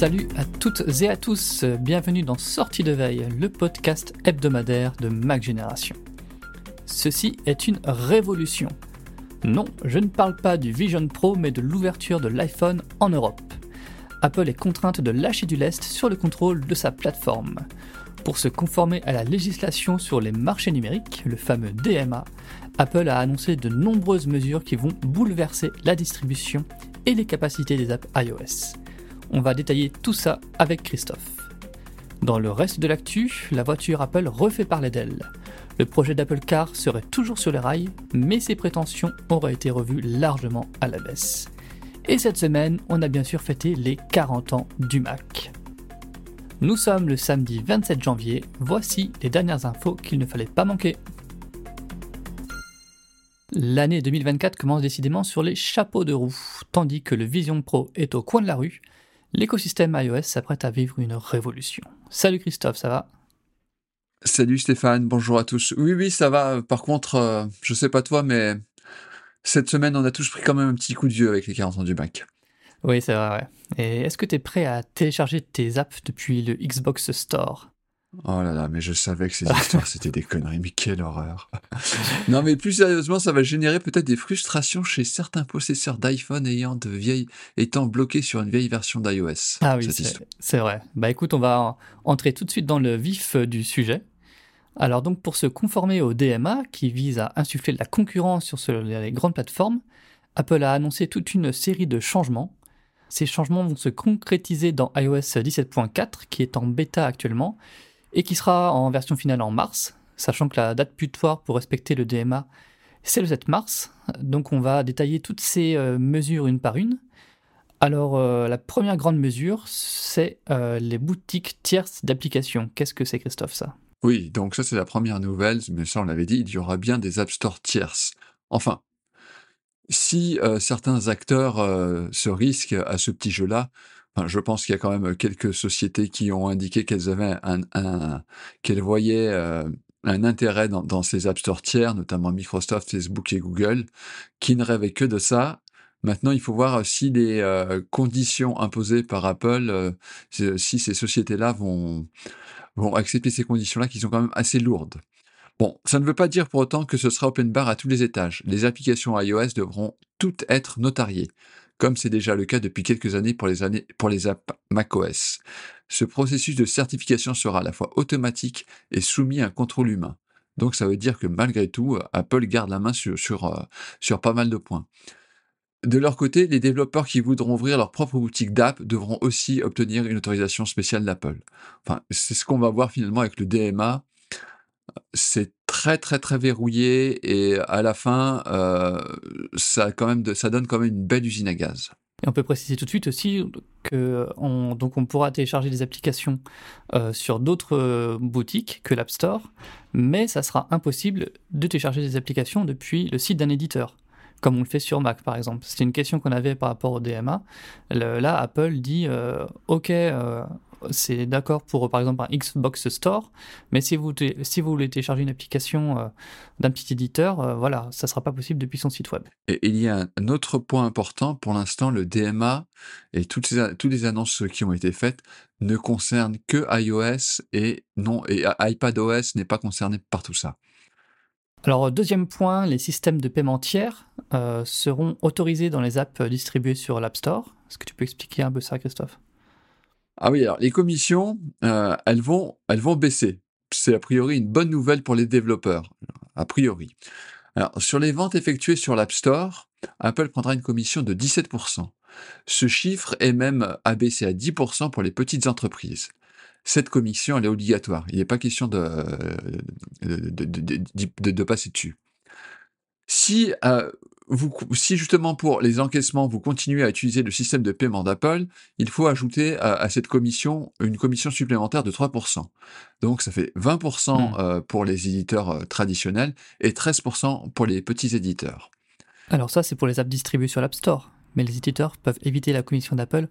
Salut à toutes et à tous, bienvenue dans Sortie de veille, le podcast hebdomadaire de Mac Génération. Ceci est une révolution. Non, je ne parle pas du Vision Pro, mais de l'ouverture de l'iPhone en Europe. Apple est contrainte de lâcher du lest sur le contrôle de sa plateforme. Pour se conformer à la législation sur les marchés numériques, le fameux DMA, Apple a annoncé de nombreuses mesures qui vont bouleverser la distribution et les capacités des apps iOS. On va détailler tout ça avec Christophe. Dans le reste de l'actu, la voiture Apple refait parler d'elle. Le projet d'Apple Car serait toujours sur les rails, mais ses prétentions auraient été revues largement à la baisse. Et cette semaine, on a bien sûr fêté les 40 ans du Mac. Nous sommes le samedi 27 janvier, voici les dernières infos qu'il ne fallait pas manquer. L'année 2024 commence décidément sur les chapeaux de roue, tandis que le Vision Pro est au coin de la rue, l'écosystème iOS s'apprête à vivre une révolution. Salut Christophe, ça va? Salut Stéphane, bonjour à tous. Oui, oui, ça va. Par contre, euh, je sais pas toi, mais cette semaine, on a tous pris quand même un petit coup de vieux avec les 40 ans du Mac. Oui, c'est vrai, ouais. Et est-ce que tu es prêt à télécharger tes apps depuis le Xbox Store? Oh là là, mais je savais que ces histoires, c'était des conneries, mais quelle horreur. non, mais plus sérieusement, ça va générer peut-être des frustrations chez certains possesseurs d'iPhone ayant de vieilles, étant bloqués sur une vieille version d'iOS. Ah oui, c'est vrai. Bah écoute, on va en- entrer tout de suite dans le vif euh, du sujet. Alors donc pour se conformer au DMA qui vise à insuffler de la concurrence sur ce- les grandes plateformes, Apple a annoncé toute une série de changements. Ces changements vont se concrétiser dans iOS 17.4 qui est en bêta actuellement et qui sera en version finale en mars, sachant que la date butoir pour respecter le DMA c'est le 7 mars. Donc on va détailler toutes ces euh, mesures une par une. Alors, euh, la première grande mesure, c'est euh, les boutiques tierces d'applications. Qu'est-ce que c'est, Christophe, ça? Oui, donc ça c'est la première nouvelle, mais ça on l'avait dit, il y aura bien des App Store tierces. Enfin, si certains acteurs se risquent à ce petit jeu-là, je pense qu'il y a quand même quelques sociétés qui ont indiqué qu'elles avaient un, qu'elles voyaient euh, un intérêt dans, ces App Store tiers, notamment Microsoft, Facebook et Google, qui ne rêvaient que de ça. Maintenant, il faut voir si les euh, conditions imposées par Apple, euh, si ces sociétés-là vont, vont accepter ces conditions-là qui sont quand même assez lourdes. Bon, ça ne veut pas dire pour autant que ce sera open bar à tous les étages. Les applications iOS devront toutes être notariées, comme c'est déjà le cas depuis quelques années pour les, années, pour les apps macOS. Ce processus de certification sera à la fois automatique et soumis à un contrôle humain. Donc ça veut dire que malgré tout, Apple garde la main sur, sur, euh, sur pas mal de points. De leur côté, les développeurs qui voudront ouvrir leur propre boutique d'app devront aussi obtenir une autorisation spéciale d'Apple. Enfin, c'est ce qu'on va voir finalement avec le DMA. C'est très très très verrouillé et à la fin, euh, ça, ça donne quand même une belle usine à gaz. On peut préciser tout de suite aussi que on, donc on pourra télécharger des applications euh, sur d'autres euh, boutiques que l'App Store, mais ça sera impossible de télécharger des applications depuis le site d'un éditeur, comme on le fait sur Mac par exemple. C'était une question qu'on avait par rapport au DMA. là, Apple dit euh, OK, c'est d'accord pour par exemple un Xbox Store, mais si vous, si vous voulez télécharger une application euh, d'un petit éditeur, euh, voilà, ça sera pas possible depuis son site web. Et il y a un autre point important, pour l'instant, le DMA et toutes, ces, toutes les annonces qui ont été faites ne concernent que iOS et non, et iPadOS n'est pas concerné par tout ça. Alors, deuxième point, les systèmes de paiement tiers euh, seront autorisés dans les apps distribuées sur l'App Store. Est-ce que tu peux expliquer un peu ça, Christophe? Ah oui, alors les commissions, euh, elles, vont, baisser. C'est a priori une bonne nouvelle pour les développeurs, a priori. Alors, sur les ventes effectuées sur l'App Store, Apple prendra une commission de 17%. Ce chiffre est même abaissé à 10% pour les petites entreprises. Cette commission, elle est obligatoire. Il n'est pas question de, de, passer dessus. Si euh, si justement pour les encaissements, vous continuez à utiliser le système de paiement d'Apple, il faut ajouter à, cette commission une commission supplémentaire de 3%. Donc ça fait 20% mmh. euh, pour les éditeurs euh, traditionnels et 13% pour les petits éditeurs. Alors ça, c'est pour les apps distribuées sur l'App Store mais les éditeurs peuvent éviter la commission d'Apple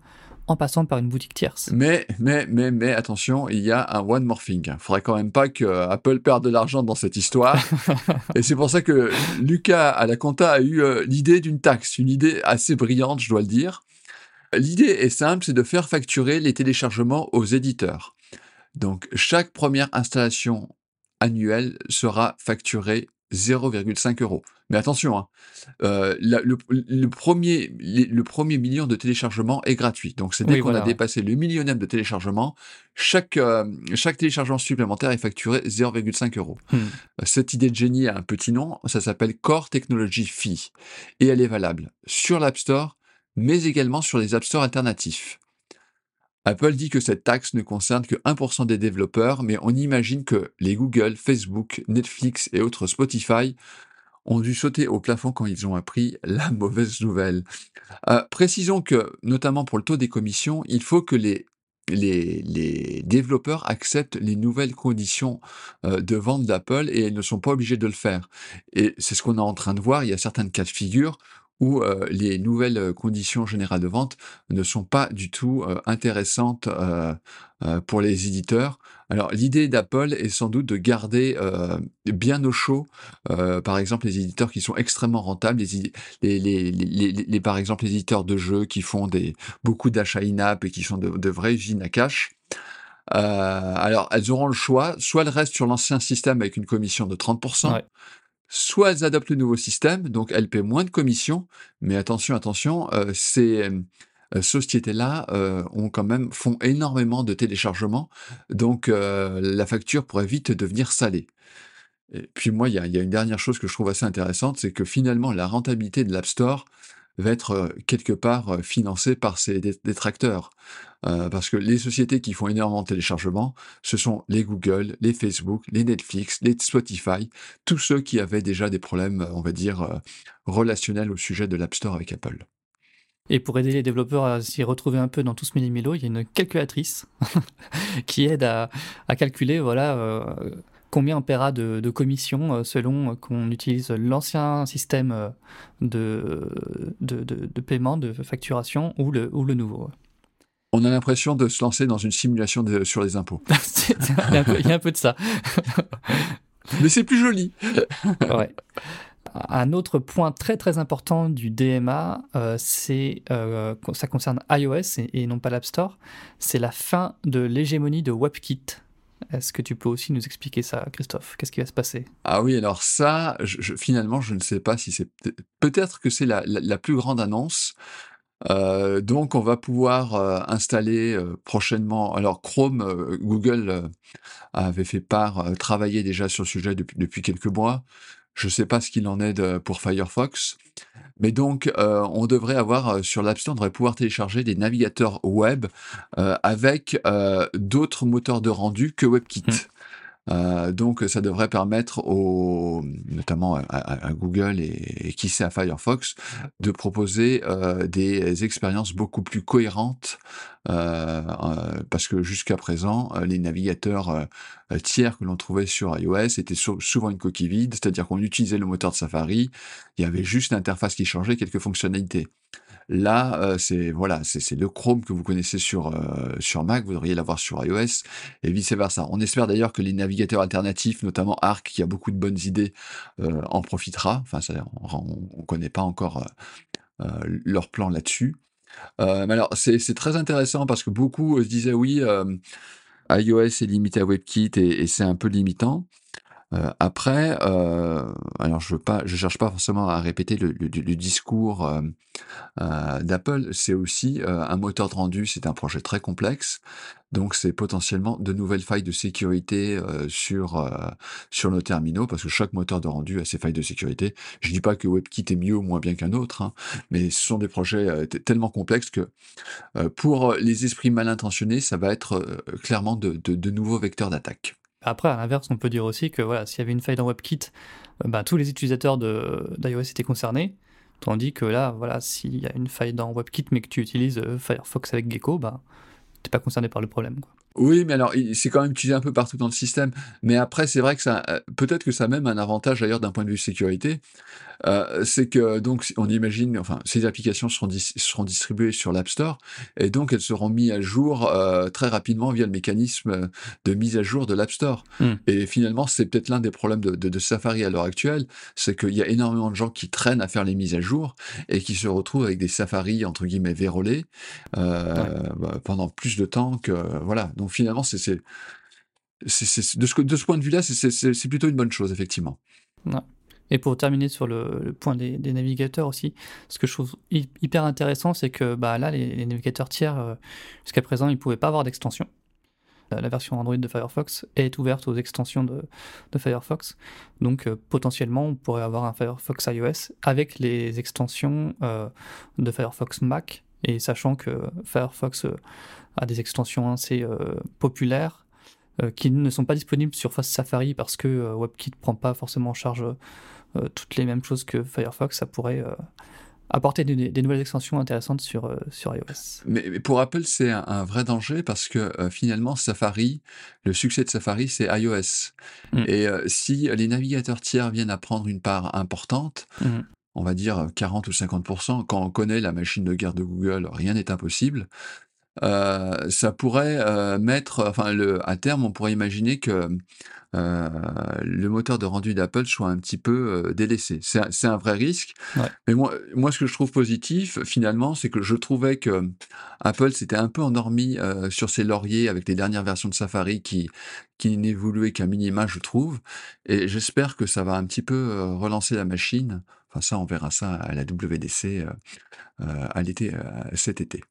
en passant par une boutique tierce. Mais, mais, mais, mais attention, il y a un one. Il faudrait quand même pas que Apple perde de l'argent dans cette histoire. Et c'est pour ça que Lucas à la compta a eu euh, l'idée d'une taxe, une idée assez brillante, je dois le dire. L'idée est simple, c'est de faire facturer les téléchargements aux éditeurs. Donc chaque première installation annuelle sera facturée 0,5 euros. Mais attention, hein, euh, le, premier, le premier million de téléchargements est gratuit. Donc c'est dès qu'on a dépassé le millionième de téléchargements, chaque, euh, chaque téléchargement supplémentaire est facturé 0,5 euros. Hmm. Cette idée de génie a un petit nom, ça s'appelle Core Technology Fee. Et elle est valable sur l'App Store, mais également sur les App Store alternatifs. Apple dit que cette taxe ne concerne que 1% des développeurs, mais on imagine que les Google, Facebook, Netflix et autres Spotify ont dû sauter au plafond quand ils ont appris la mauvaise nouvelle. Euh, précisons que, notamment pour le taux des commissions, il faut que les, développeurs acceptent les nouvelles conditions euh, de vente d'Apple et ils ne sont pas obligés de le faire. Et c'est ce qu'on est en train de voir. Il y a certains cas de figure où euh, les nouvelles euh, conditions générales de vente ne sont pas du tout euh, intéressantes pour les éditeurs. Alors l'idée d'Apple est sans doute de garder bien au chaud, par exemple les éditeurs qui sont extrêmement rentables, les, les, les, par exemple les éditeurs de jeux qui font des, beaucoup d'achats in-app et qui sont de, de vraies usines à cash. alors, elles auront le choix, soit elles restent sur l'ancien système avec une commission de 30%, soit elles adoptent le nouveau système, donc elles paient moins de commissions, mais attention, attention, euh, ces euh, sociétés-là euh, ont quand même font énormément de téléchargements, donc la facture pourrait vite devenir salée. Et puis moi, il y a, y a, une dernière chose que je trouve assez intéressante, c'est que finalement la rentabilité de l'App Store va être quelque part euh, financé par ses détracteurs. Euh, parce que les sociétés qui font énormément de téléchargements, ce sont les Google, les Facebook, les Netflix, les Spotify, tous ceux qui avaient déjà des problèmes, on va dire, relationnels au sujet de l'App Store avec Apple. Et pour aider les développeurs à s'y retrouver un peu dans tout ce méli-mélo, il y a une calculatrice qui aide à, calculer voilà, combien on paiera de, commissions euh, selon qu'on utilise l'ancien système euh, de, de, de, paiement, de facturation ou le, ou le nouveau. On a l'impression de se lancer dans une simulation sur les impôts. il, y a un peu de ça. Mais c'est plus joli. ouais. Un autre point très très important du DMA, euh, c'est ça concerne iOS et, et non pas l'App Store, c'est la fin de l'hégémonie de WebKit. Est-ce que tu peux aussi nous expliquer ça, Christophe? Qu'est-ce qui va se passer? Ah oui, alors ça, je, finalement, je ne sais pas si c'est... Peut-être que c'est la, la, plus grande annonce. Euh, donc, on va pouvoir euh, installer euh, prochainement. Alors, Chrome, Google avait fait part, travailler déjà sur le sujet depuis, depuis quelques mois. Je ne sais pas ce qu'il en est de, pour Firefox. Mais donc, euh, on devrait avoir euh, sur l'App Store, on devrait pouvoir télécharger des navigateurs web euh, avec d'autres moteurs de rendu que WebKit. Euh, donc ça devrait permettre notamment à, Google et, qui sait à Firefox de proposer euh, des expériences beaucoup plus cohérentes euh, parce que jusqu'à présent les navigateurs tiers que l'on trouvait sur iOS étaient souvent une coquille vide, c'est-à-dire qu'on utilisait le moteur de Safari, il y avait juste l'interface qui changeait, quelques fonctionnalités. Là, euh, c'est voilà, c'est le Chrome que vous connaissez sur euh, sur Mac, vous devriez l'avoir sur iOS et vice versa. On espère d'ailleurs que les navigateurs alternatifs, notamment Arc, qui a beaucoup de bonnes idées, euh, en profitera. Enfin, ça, on, ne connaît pas encore leur plan là-dessus. mais alors, c'est très intéressant parce que beaucoup se disaient oui, iOS est limité à WebKit et c'est un peu limitant. Euh, après, euh, alors je veux pas, je cherche pas forcément à répéter le, discours euh, d'Apple. C'est aussi un moteur de rendu, c'est un projet très complexe, donc c'est potentiellement de nouvelles failles de sécurité sur sur nos terminaux, parce que chaque moteur de rendu a ses failles de sécurité. Je dis pas que WebKit est mieux ou moins bien qu'un autre, hein, mais ce sont des projets tellement complexes que pour les esprits mal intentionnés, ça va être clairement de, de nouveaux vecteurs d'attaque. Après, à l'inverse, on peut dire aussi que voilà, s'il y avait une faille dans WebKit, bah, tous les utilisateurs d'iOS étaient concernés. Tandis que là, voilà, s'il y a une faille dans WebKit, mais que tu utilises euh, Firefox avec Gecko, tu n'es pas concerné par le problème. Oui, mais alors, c'est quand même utilisé un peu partout dans le système. Mais après, c'est vrai que ça, euh, peut-être que ça a même un avantage d'ailleurs d'un point de vue sécurité. Euh, c'est que, donc, on imagine, enfin, ces applications seront, seront distribuées sur l'App Store et donc elles seront mises à jour euh, très rapidement via le mécanisme de mise à jour de l'App Store. Hmm. Et finalement, c'est peut-être l'un des problèmes de, de, Safari à l'heure actuelle, c'est qu'il y a énormément de gens qui traînent à faire les mises à jour et qui se retrouvent avec des Safari, entre guillemets, vérolés bah, pendant plus de temps que, voilà. Donc finalement, c'est, de, ce, de ce point de vue-là, c'est, plutôt une bonne chose, effectivement. Et pour terminer sur le, point des, navigateurs aussi, ce que je trouve hyper intéressant, c'est que bah, là, les, navigateurs tiers, euh, jusqu'à présent, ils ne pouvaient pas avoir d'extension. La, version Android de Firefox est ouverte aux extensions de, Firefox. Donc euh, potentiellement, on pourrait avoir un Firefox iOS avec les extensions euh, de Firefox Mac et sachant que Firefox euh, a des extensions assez euh, populaires euh, qui ne sont pas disponibles sur Safari parce que WebKit prend pas forcément en charge toutes les mêmes choses que Firefox, ça pourrait apporter des, nouvelles extensions intéressantes sur, sur iOS. Mais, pour Apple, c'est un, vrai danger parce que finalement, Safari, le succès de Safari, c'est iOS. Mm. Et si les navigateurs tiers viennent à prendre une part importante, mm on va dire 40 ou 50%, quand on connaît la machine de guerre de Google, rien n'est impossible. Euh, ça pourrait euh, mettre, enfin, le, à terme, on pourrait imaginer que euh, le moteur de rendu d'Apple soit un petit peu délaissé. C'est un, vrai risque. Mais moi, moi, ce que je trouve positif, finalement, c'est que je trouvais que Apple s'était un peu endormi sur ses lauriers avec les dernières versions de Safari qui, qui n'évoluaient qu'à minima, je trouve. Et j'espère que ça va un petit peu relancer la machine. Enfin, ça, on verra ça à la WDC à l'été, cet été.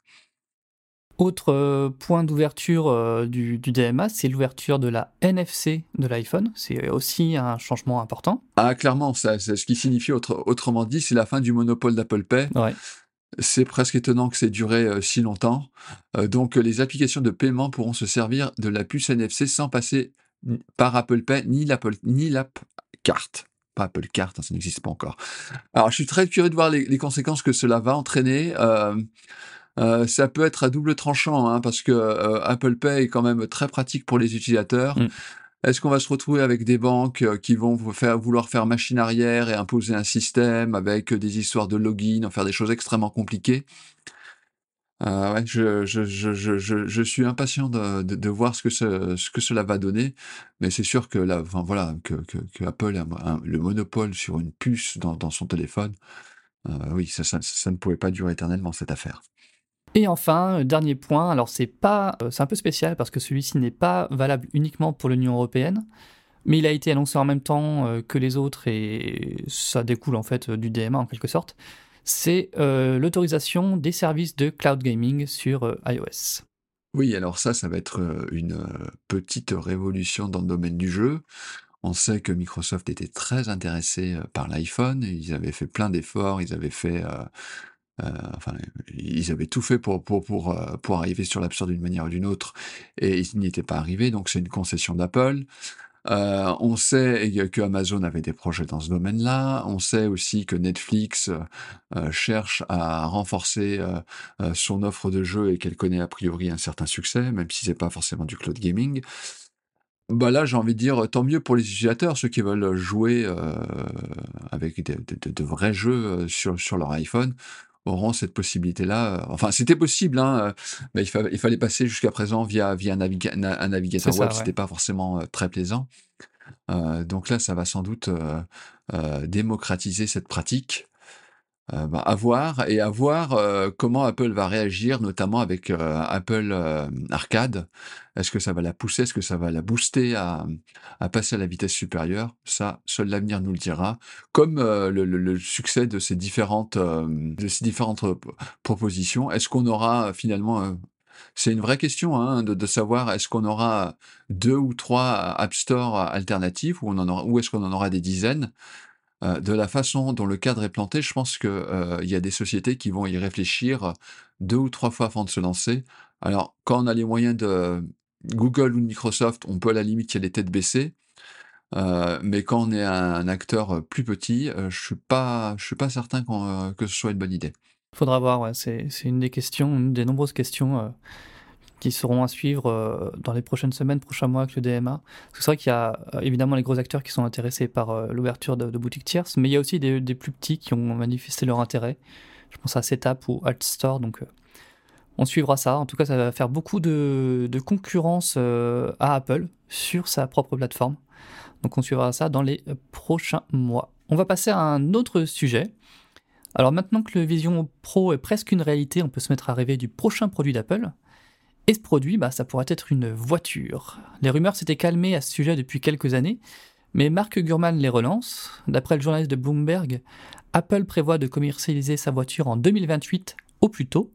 Autre euh, point d'ouverture euh, du, DMA, c'est l'ouverture de la NFC de l'iPhone. C'est aussi un changement important. Ah, clairement, c'est ce qui signifie, autrement dit, c'est la fin du monopole d'Apple Pay. C'est presque étonnant que c'est duré euh, si longtemps. donc, les applications de paiement pourront se servir de la puce NFC sans passer par Apple Pay ni l'app carte. Pas Apple Card, hein, ça n'existe pas encore. Alors, je suis très curieux de voir les, conséquences que cela va entraîner. Euh, ça peut être à double tranchant, hein, parce que euh, Apple Pay est quand même très pratique pour les utilisateurs. Mm. Est-ce qu'on va se retrouver avec des banques euh, qui vont faire, vouloir faire machine arrière et imposer un système avec des histoires de login, en faire des choses extrêmement compliquées? Ouais, je, je, je, je, suis impatient de, de, voir ce que, ce, ce, que cela va donner, mais c'est sûr que, là, enfin, voilà, que, que, Apple a le monopole sur une puce dans, dans son téléphone, oui, ça, ça, ça ne pouvait pas durer éternellement cette affaire. Et enfin, dernier point, alors c'est pas, euh, c'est un peu spécial parce que celui-ci n'est pas valable uniquement pour l'Union européenne, mais il a été annoncé en même temps euh, que les autres et ça découle en fait du DMA en quelque sorte. C'est euh, l'autorisation des services de cloud gaming sur iOS. Oui, alors ça, ça va être une petite révolution dans le domaine du jeu. On sait que Microsoft était très intéressé par l'iPhone, ils avaient fait plein d'efforts, ils avaient fait euh, enfin, ils avaient tout fait pour, pour, pour, euh, pour arriver sur l'App Store d'une manière ou d'une autre, et ils n'y étaient pas arrivés, donc c'est une concession d'Apple. Euh, on sait que Amazon avait des projets dans ce domaine-là. On sait aussi que Netflix euh, cherche à renforcer euh, son offre de jeux et qu'elle connaît a priori un certain succès, même si c'est pas forcément du cloud gaming. Bah là, j'ai envie de dire, tant mieux pour les utilisateurs, ceux qui veulent jouer avec de, vrais jeux sur, sur leur iPhone auront cette possibilité-là. Enfin, c'était possible, hein, mais il, il, fallait passer jusqu'à présent via, via un, navigateur web, c'était pas forcément très plaisant. donc là, ça va sans doute démocratiser cette pratique. Euh, bah, à voir et à voir euh, comment Apple va réagir, notamment avec euh, Apple Arcade. Est-ce que ça va la pousser, est-ce que ça va la booster à, à passer à la vitesse supérieure? Ça, seul l'avenir nous le dira. Comme le, le, succès de ces différentes, de ces différentes propositions, est-ce qu'on aura finalement c'est une vraie question hein, de, de, savoir est-ce qu'on aura deux ou trois App Store alternatifs ou, on en aura, ou est-ce qu'on en aura des dizaines? Euh, de la façon dont le cadre est planté, je pense qu'il euh, y a des sociétés qui vont y réfléchir deux ou trois fois avant de se lancer. Alors, quand on a les moyens de Google ou de Microsoft, on peut à la limite y aller tête baissée. Euh, mais quand on est un, acteur plus petit, je suis pas, suis pas certain que ce soit une bonne idée. Faudra voir, c'est une des questions, une des nombreuses questions qui seront à suivre euh, dans les prochaines semaines, prochains mois avec le DMA. C'est vrai qu'il y a euh, évidemment les gros acteurs qui sont intéressés par euh, l'ouverture de, boutiques tierces, mais il y a aussi des, plus petits qui ont manifesté leur intérêt. Je pense à Setup ou Altstore, donc on suivra ça. En tout cas, ça va faire beaucoup de, concurrence à Apple sur sa propre plateforme. Donc on suivra ça dans les prochains mois. On va passer à un autre sujet. Alors maintenant que le Vision Pro est presque une réalité, on peut se mettre à rêver du prochain produit d'Apple. Et ce produit, bah, ça pourrait être une voiture. Les rumeurs s'étaient calmées à ce sujet depuis quelques années, mais Mark Gurman les relance. D'après le journaliste de Bloomberg, Apple prévoit de commercialiser sa voiture en 2028 au plus tôt.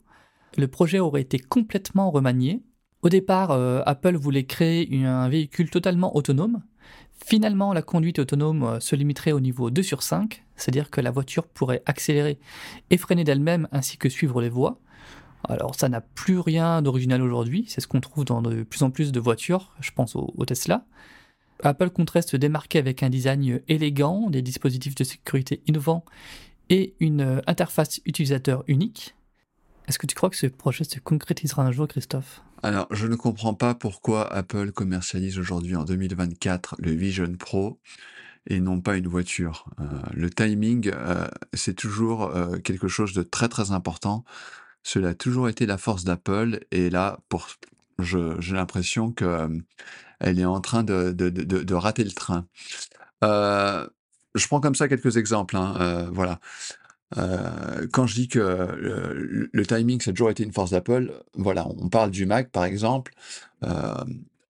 Le projet aurait été complètement remanié. Au départ, euh, Apple voulait créer un véhicule totalement autonome. Finalement, la conduite autonome euh, se limiterait au niveau 2 sur 5, c'est-à-dire que la voiture pourrait accélérer et freiner d'elle-même ainsi que suivre les voies. Alors ça n'a plus rien d'original aujourd'hui, c'est ce qu'on trouve dans de plus en plus de voitures, je pense au, Tesla. Apple compterait se démarquer avec un design élégant, des dispositifs de sécurité innovants et une euh, interface utilisateur unique. Est-ce que tu crois que ce projet se concrétisera un jour, Christophe? Alors, je ne comprends pas pourquoi Apple commercialise aujourd'hui en 2024 le Vision Pro et non pas une voiture. Euh, le timing, euh, c'est toujours quelque chose de très très important cela a toujours été la force d'Apple et là, pour, j'ai l'impression que euh, elle est en train de, de, de, de rater le train. Euh, je prends comme ça quelques exemples. Hein, euh, voilà. Quand je dis que le, timing, ça a toujours été une force d'Apple, voilà, on parle du Mac par exemple.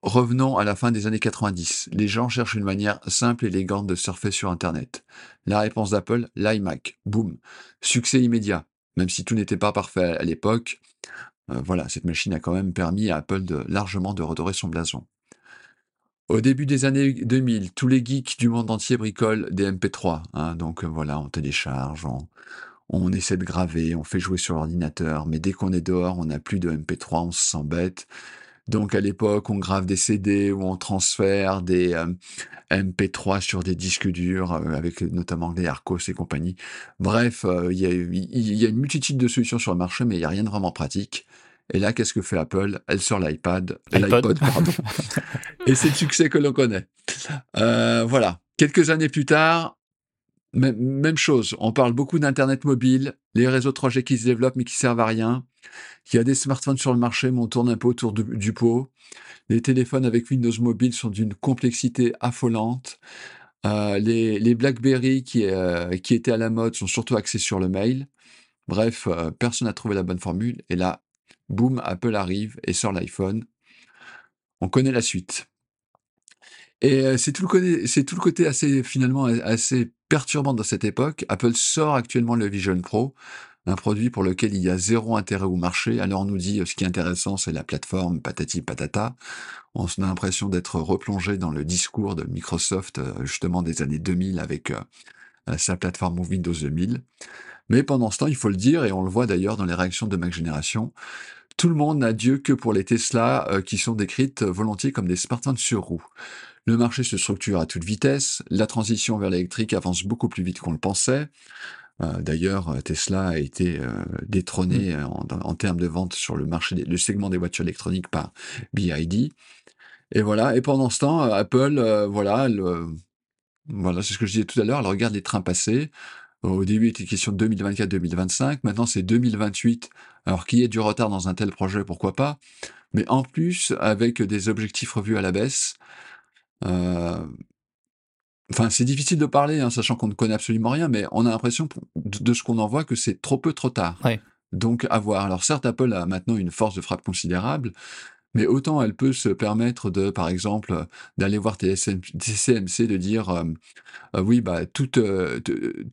Revenons à la fin des années 90. Les gens cherchent une manière simple et élégante de surfer sur Internet. La réponse d'Apple, l'iMac. Boum. Succès immédiat même si tout n'était pas parfait à l'époque, euh, voilà, cette machine a quand même permis à Apple de, largement de redorer son blason. Au début des années 2000, tous les geeks du monde entier bricolent des MP3. Hein, donc euh, voilà, on télécharge, on, on, essaie de graver, on fait jouer sur l'ordinateur, mais dès qu'on est dehors, on n'a plus de MP3, on se sent bête. Donc à l'époque, on grave des CD ou on transfère des euh, MP3 sur des disques durs, euh, avec notamment des Arcos et compagnie. Bref, euh, il y, a, une multitude de solutions sur le marché, mais il n'y a rien de vraiment pratique. Et là, qu'est-ce que fait Apple? Elle sort l'iPad, l'iPod, pardon. et c'est le succès que l'on connaît. voilà. Quelques années plus tard, même chose. On parle beaucoup d'Internet mobile, les réseaux 3G qui se développent mais qui servent à rien. Il y a des smartphones sur le marché, mais on tourne un peu autour du pot. Les téléphones avec Windows Mobile sont d'une complexité affolante. Euh, les, BlackBerry qui, euh, qui étaient à la mode sont surtout axés sur le mail. Bref, euh, personne n'a trouvé la bonne formule. Et là, boum, Apple arrive et sort l'iPhone. On connaît la suite. Et c'est tout tout le côté assez finalement assez perturbant dans cette époque. Apple sort actuellement le Vision Pro, un produit pour lequel il y a zéro intérêt au marché. Alors on nous dit ce qui est intéressant, c'est la plateforme patati patata. On a l'impression d'être replongé dans le discours de Microsoft justement des années 2000 avec sa plateforme Windows 2000. Mais pendant ce temps, il faut le dire, et on le voit d'ailleurs dans les réactions de Mac Génération, tout le monde n'a Dieu que pour les Tesla qui sont décrites volontiers comme des smartphones sur roue. Le marché se structure à toute vitesse, la transition vers l'électrique avance beaucoup plus vite qu'on le pensait. Euh, D'ailleurs, Tesla a été euh, détrôné Mm. en, en termes de vente sur le marché, des- le segment des voitures électroniques par BID. Et voilà. Et pendant ce temps, euh, Apple, euh, voilà, elle, euh, voilà, c'est ce que je disais tout à l'heure. Elle regarde les trains passer. Au début, il était question de 2024-2025. Maintenant, c'est 2028. Alors, qu'il y ait du retard dans un tel projet, pourquoi pas? Mais en plus, avec des objectifs revus à la baisse. euh, Enfin, c'est difficile de parler, hein, sachant qu'on ne connaît absolument rien, mais on a l'impression, de, de ce qu'on en voit, que c'est trop peu, trop tard. Ouais. Donc, à voir. Alors, certes, Apple a maintenant une force de frappe considérable, mais autant elle peut se permettre de, par exemple, d'aller voir TSM, TCMC, de dire, euh, euh, oui, bah, tout, euh,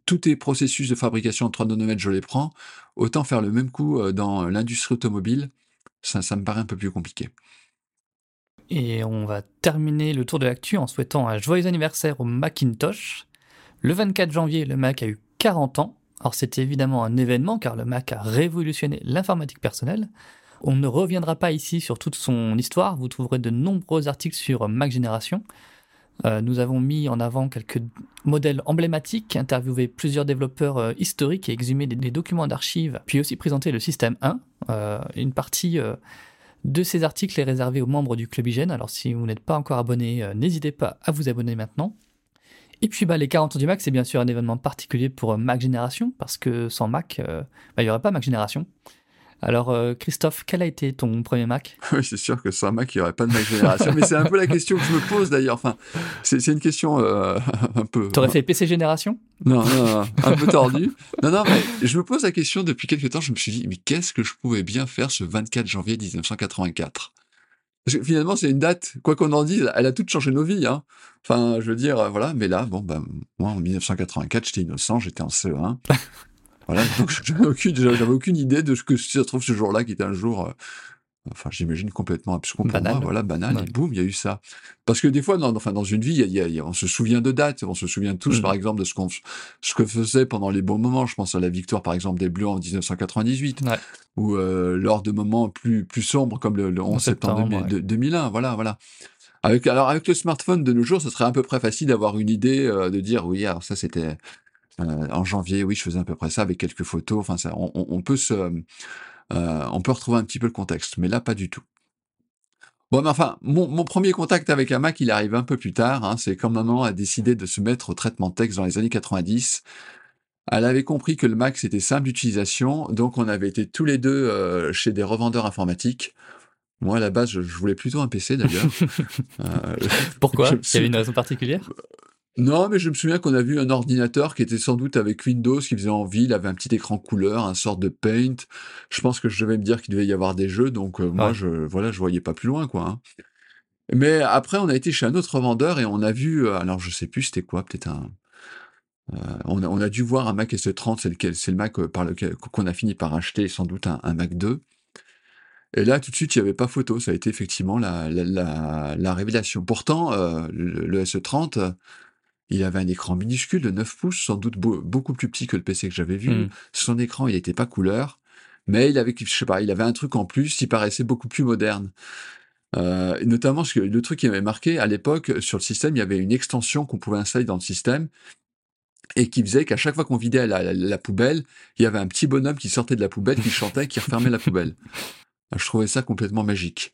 tous tes processus de fabrication en 3 nanomètres, je les prends, autant faire le même coup euh, dans l'industrie automobile, ça, ça me paraît un peu plus compliqué. Et on va terminer le tour de l'actu en souhaitant un joyeux anniversaire au Macintosh. Le 24 janvier, le Mac a eu 40 ans. Alors c'était évidemment un événement car le Mac a révolutionné l'informatique personnelle. On ne reviendra pas ici sur toute son histoire, vous trouverez de nombreux articles sur Mac Génération. Euh, nous avons mis en avant quelques modèles emblématiques, interviewé plusieurs développeurs euh, historiques et exhumé des, documents d'archives, puis aussi présenté le système 1. Euh, une partie de ces articles est réservée aux membres du Club Hygiène, alors si vous n'êtes pas encore abonné, euh, n'hésitez pas à vous abonner maintenant. Et puis bah, les 40 ans du Mac, c'est bien sûr un événement particulier pour euh, Mac Génération, parce que sans Mac, euh, bah, il n'y aurait pas Mac Génération. Alors euh, Christophe, quel a été ton premier Mac? Oui, c'est sûr que sans un Mac, il n'y aurait pas de Mac Génération, mais c'est un peu la question que je me pose d'ailleurs. Enfin, c'est une question euh, un peu. T'aurais fait PC Génération? Non, non, non, un peu tordu. Non, non, mais je me pose la question depuis quelques temps. Je me suis dit, mais qu'est-ce que je pouvais bien faire ce 24 janvier 1984 Parce que finalement, c'est une date, quoi qu'on en dise, elle a toute changé nos vies. Hein. Enfin, je veux dire, euh, voilà. Mais là, bon, ben, moi, en 1984, j'étais innocent, j'étais en CE1. Voilà, donc j'avais aucune, j'avais aucune idée de ce que si ça se trouve ce jour-là, qui était un jour, euh, enfin, j'imagine complètement abscon pour Banal. moi, voilà, banal, Ouais. et boum, il y a eu ça. Parce que des fois, dans, enfin, dans une vie, y a- y a- y a- on se souvient de dates, on se souvient tous, Mm. par exemple, de ce qu'on, ce que faisait pendant les bons moments. Je pense à la victoire, par exemple, des Bleus en 1998, Ouais. ou euh, lors de moments plus, plus sombres, comme le, le 11 septembre, septembre, 2000 de- 2001, voilà, voilà. Avec, alors, avec le smartphone de nos jours, ce serait à peu près facile d'avoir une idée, euh, de dire, oui, alors ça, c'était, euh, en janvier, oui, je faisais à peu près ça avec quelques photos. Enfin, ça, on, peut se, euh, on peut retrouver un petit peu le contexte, mais là, pas du tout. Bon, mais enfin, mon, mon premier contact avec un Mac, il arrive un peu plus tard. Hein, c'est quand maman a décidé de se mettre au traitement de texte dans les années 90. Elle avait compris que le Mac, c'était simple d'utilisation, donc on avait été tous les deux euh, chez des revendeurs informatiques. Moi, à la base, je, je voulais plutôt un PC d'ailleurs. Euh, Pourquoi? Il y avait une raison particulière? Non, mais je me souviens qu'on a vu un ordinateur qui était sans doute avec Windows, qui faisait envie. Il avait un petit écran couleur, un sort de Paint. Je pense que je devais me dire qu'il devait y avoir des jeux, donc euh, moi, je voilà, je voyais pas plus loin, quoi. hein. Mais après, on a été chez un autre vendeur et on a vu, euh, alors je sais plus c'était quoi, peut-être un. euh, on, a, on a dû voir un Mac S30, c'est lequel, c'est le Mac euh, par lequel qu'on a fini par acheter, sans doute un, un Mac 2. Et là, tout de suite, il n'y avait pas photo. Ça a été effectivement la, la, la, la révélation. Pourtant, euh, le, le SE30, euh, il avait un écran minuscule de 9 pouces, sans doute beau- beaucoup plus petit que le PC que j'avais vu. Mm. Son écran, il n'était pas couleur, mais il avait, je sais pas, il avait un truc en plus, il paraissait beaucoup plus moderne. Euh, notamment, ce que, le truc qui m'avait marqué, à l'époque, sur le système, il y avait une extension qu'on pouvait installer dans le système et qui faisait qu'à chaque fois qu'on vidait la, la- la poubelle, il y avait un petit bonhomme qui sortait de la poubelle, qui chantait, qui refermait la poubelle. Je trouvais ça complètement magique.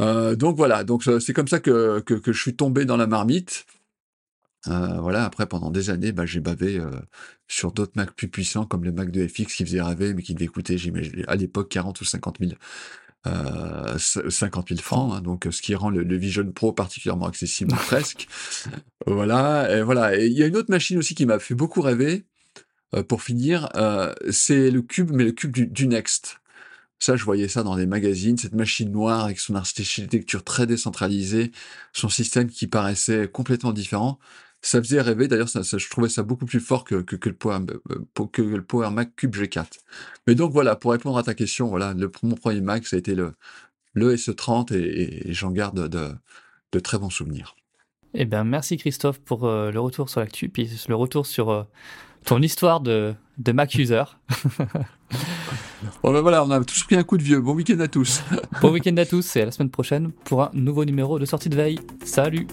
Euh, donc voilà, donc euh, c'est comme ça que, que, que je suis tombé dans la marmite. Euh, voilà, après pendant des années, bah, j'ai bavé euh, sur d'autres Mac plus puissants comme le Mac de FX qui faisait rêver, mais qui devait coûter, j'imagine, à l'époque 40 ou 50 000, euh, 50 000 francs, hein, donc ce qui rend le, le Vision Pro particulièrement accessible presque. Voilà, et voilà. Et il y a une autre machine aussi qui m'a fait beaucoup rêver. euh, pour finir, euh, c'est le cube, mais le cube du, du Next. Ça, je voyais ça dans des magazines, cette machine noire avec son architecture très décentralisée, son système qui paraissait complètement différent. Ça faisait rêver, d'ailleurs, ça, ça- je trouvais ça beaucoup plus fort que, que, que le Power, euh, que le Power Mac Cube G4. Mais donc voilà, pour répondre à ta question, voilà, le, mon premier Mac, ça a été le, le SE30 et, et- et j'en garde de, de très bons souvenirs. Eh bien, merci Christophe pour euh, le retour sur l'actu, puis le retour sur euh, ton histoire de, de Mac user. Bon ben voilà, on a tous pris un coup de vieux. Bon week-end à tous. bon week-end à tous et à la semaine prochaine pour un nouveau numéro de sortie de veille. Salut